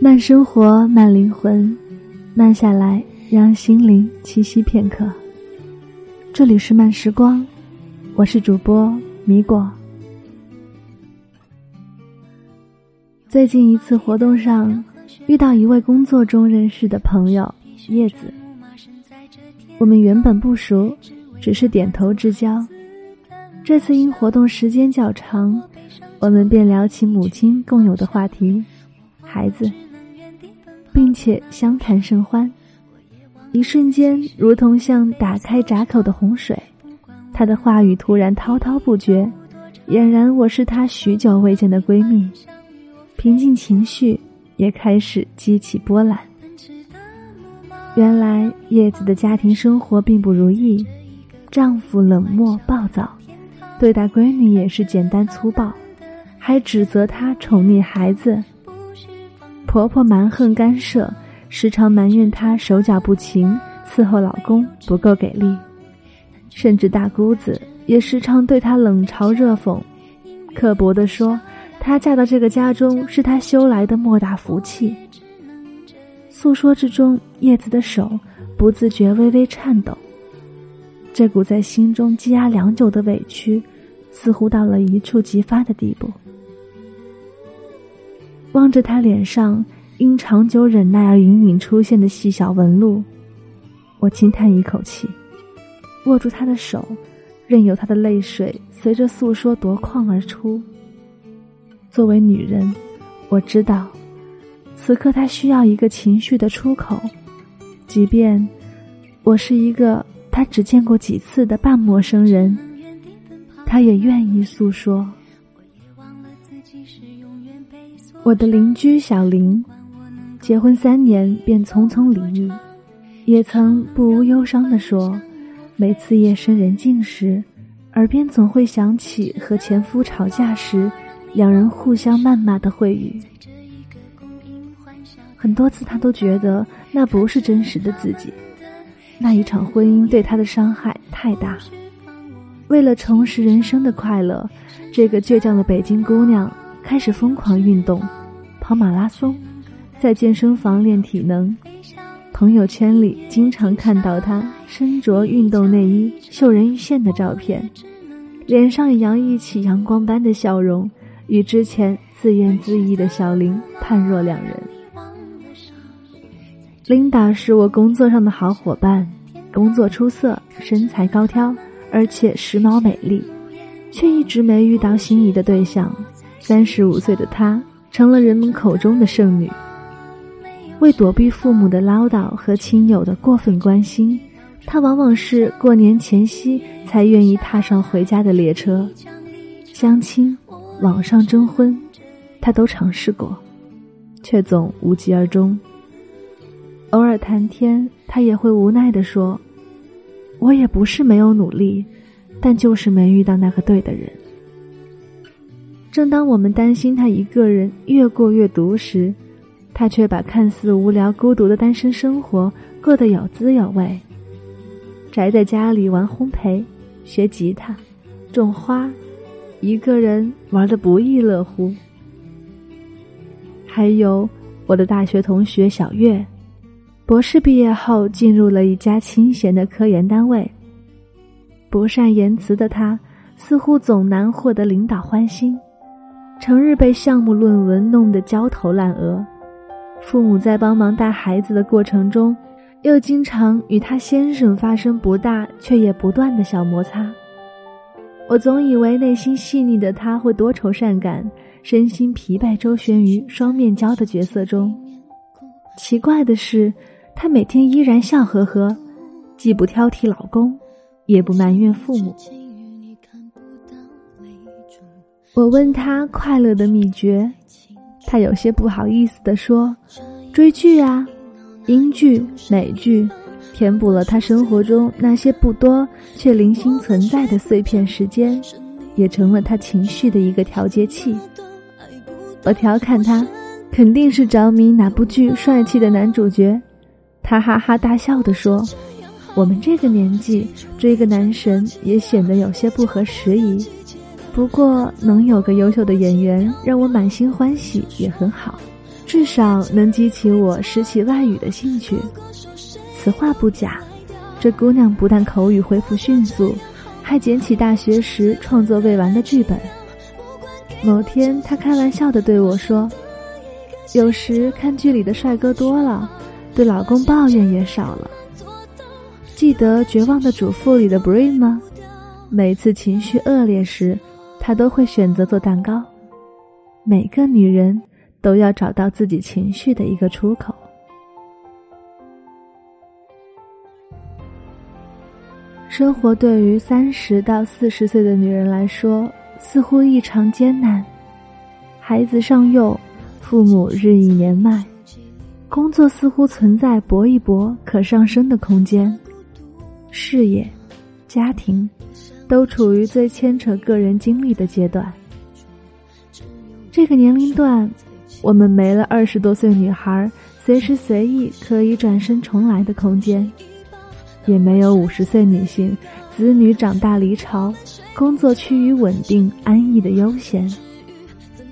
慢生活，慢灵魂，慢下来，让心灵栖息片刻。这里是慢时光，我是主播米果。最近一次活动上，遇到一位工作中认识的朋友叶子。我们原本不熟，只是点头之交。这次因活动时间较长，我们便聊起母亲共有的话题——孩子。并且相谈甚欢，一瞬间如同像打开闸口的洪水。他的话语突然滔滔不绝，俨然我是他许久未见的闺蜜。平静情绪也开始激起波澜。原来叶子的家庭生活并不如意，丈夫冷漠暴躁，对待闺女也是简单粗暴，还指责她宠溺孩子。婆婆蛮横干涉，时常埋怨她手脚不勤，伺候老公不够给力，甚至大姑子也时常对她冷嘲热讽，刻薄地说她嫁到这个家中是她修来的莫大福气。诉说之中，叶子的手不自觉微微颤抖，这股在心中积压良久的委屈，似乎到了一触即发的地步。望着他脸上因长久忍耐而隐隐出现的细小纹路，我轻叹一口气，握住他的手，任由他的泪水随着诉说夺眶而出。作为女人，我知道，此刻他需要一个情绪的出口，即便我是一个他只见过几次的半陌生人，他也愿意诉说。我的邻居小林，结婚三年便匆匆离异，也曾不无忧伤地说：“每次夜深人静时，耳边总会响起和前夫吵架时，两人互相谩骂的秽语。很多次，他都觉得那不是真实的自己，那一场婚姻对他的伤害太大。为了重拾人生的快乐，这个倔强的北京姑娘。”开始疯狂运动，跑马拉松，在健身房练体能。朋友圈里经常看到她身着运动内衣、秀人鱼线的照片，脸上洋溢起阳光般的笑容，与之前自怨自艾的小林判若两人。琳达是我工作上的好伙伴，工作出色，身材高挑，而且时髦美丽，却一直没遇到心仪的对象。三十五岁的她成了人们口中的剩女。为躲避父母的唠叨和亲友的过分关心，她往往是过年前夕才愿意踏上回家的列车。相亲、网上征婚，她都尝试过，却总无疾而终。偶尔谈天，他也会无奈地说：“我也不是没有努力，但就是没遇到那个对的人。”正当我们担心他一个人越过越独时，他却把看似无聊孤独的单身生活过得有滋有味。宅在家里玩烘焙、学吉他、种花，一个人玩得不亦乐乎。还有我的大学同学小月，博士毕业后进入了一家清闲的科研单位。不善言辞的他，似乎总难获得领导欢心。成日被项目论文弄得焦头烂额，父母在帮忙带孩子的过程中，又经常与他先生发生不大却也不断的小摩擦。我总以为内心细腻的他会多愁善感，身心疲惫周旋于双面胶的角色中。奇怪的是，他每天依然笑呵呵，既不挑剔老公，也不埋怨父母。我问他快乐的秘诀，他有些不好意思地说：“追剧啊，英剧、美剧，填补了他生活中那些不多却零星存在的碎片时间，也成了他情绪的一个调节器。”我调侃他，肯定是着迷哪部剧帅气的男主角。他哈哈大笑地说：“我们这个年纪追个男神也显得有些不合时宜。”不过能有个优秀的演员让我满心欢喜也很好，至少能激起我拾起外语的兴趣。此话不假，这姑娘不但口语恢复迅速，还捡起大学时创作未完的剧本。某天，她开玩笑地对我说：“有时看剧里的帅哥多了，对老公抱怨也少了。”记得《绝望的主妇》里的 Bree 吗？每次情绪恶劣时。他都会选择做蛋糕。每个女人都要找到自己情绪的一个出口。生活对于三十到四十岁的女人来说，似乎异常艰难。孩子尚幼，父母日益年迈，工作似乎存在搏一搏可上升的空间，事业、家庭。都处于最牵扯个人经历的阶段。这个年龄段，我们没了二十多岁女孩随时随意可以转身重来的空间，也没有五十岁女性子女长大离巢，工作趋于稳定安逸的悠闲。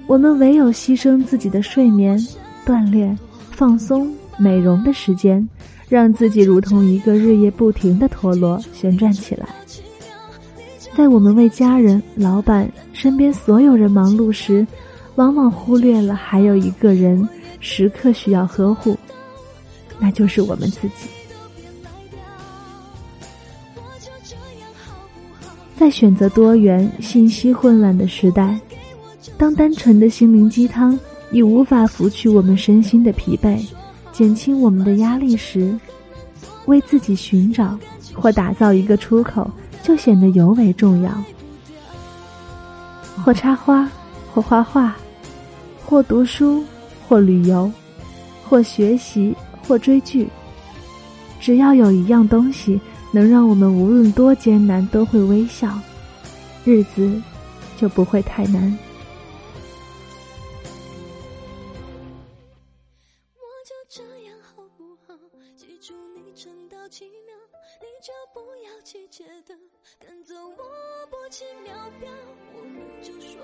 我们唯有牺牲自己的睡眠、锻炼、放松、美容的时间，让自己如同一个日夜不停的陀螺旋转起来。在我们为家人、老板、身边所有人忙碌时，往往忽略了还有一个人时刻需要呵护，那就是我们自己。在选择多元、信息混乱的时代，当单纯的心灵鸡汤已无法拂去我们身心的疲惫，减轻我们的压力时，为自己寻找或打造一个出口。就显得尤为重要。或插花，或画画，或读书，或旅游，或学习，或追剧。只要有一样东西能让我们无论多艰难都会微笑，日子就不会太难。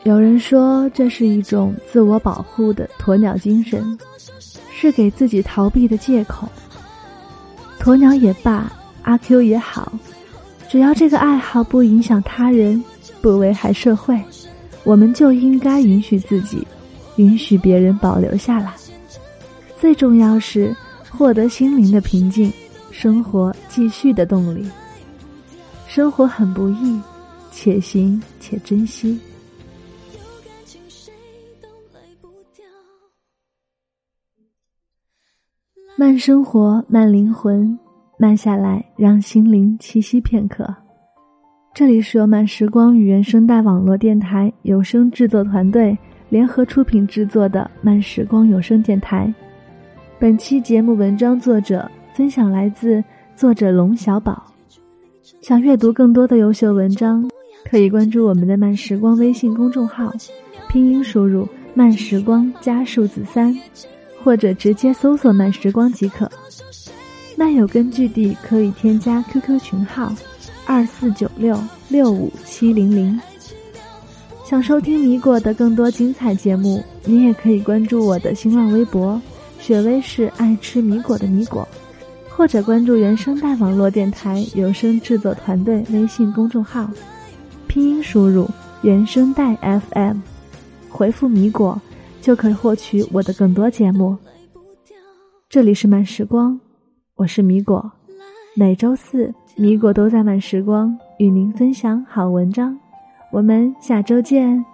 有人说这是一种自我保护的鸵鸟精神，是给自己逃避的借口。鸵鸟也罢，阿 Q 也好，只要这个爱好不影响他人，不危害社会，我们就应该允许自己，允许别人保留下来。最重要是获得心灵的平静，生活继续的动力。生活很不易，且行且珍惜。慢生活，慢灵魂，慢下来，让心灵栖息片刻。这里是由慢时光与原声带网络电台有声制作团队联合出品制作的慢时光有声电台。本期节目文章作者分享来自作者龙小宝。想阅读更多的优秀文章，可以关注我们的慢时光微信公众号，拼音输入“慢时光”加数字三，或者直接搜索“慢时光”即可。漫友根据地可以添加 QQ 群号：二四九六六五七零零。想收听米果的更多精彩节目，你也可以关注我的新浪微博“雪薇是爱吃米果的米果”。或者关注原声带网络电台有声制作团队微信公众号，拼音输入“原声带 FM”，回复“米果”就可以获取我的更多节目。这里是慢时光，我是米果，每周四米果都在慢时光与您分享好文章，我们下周见。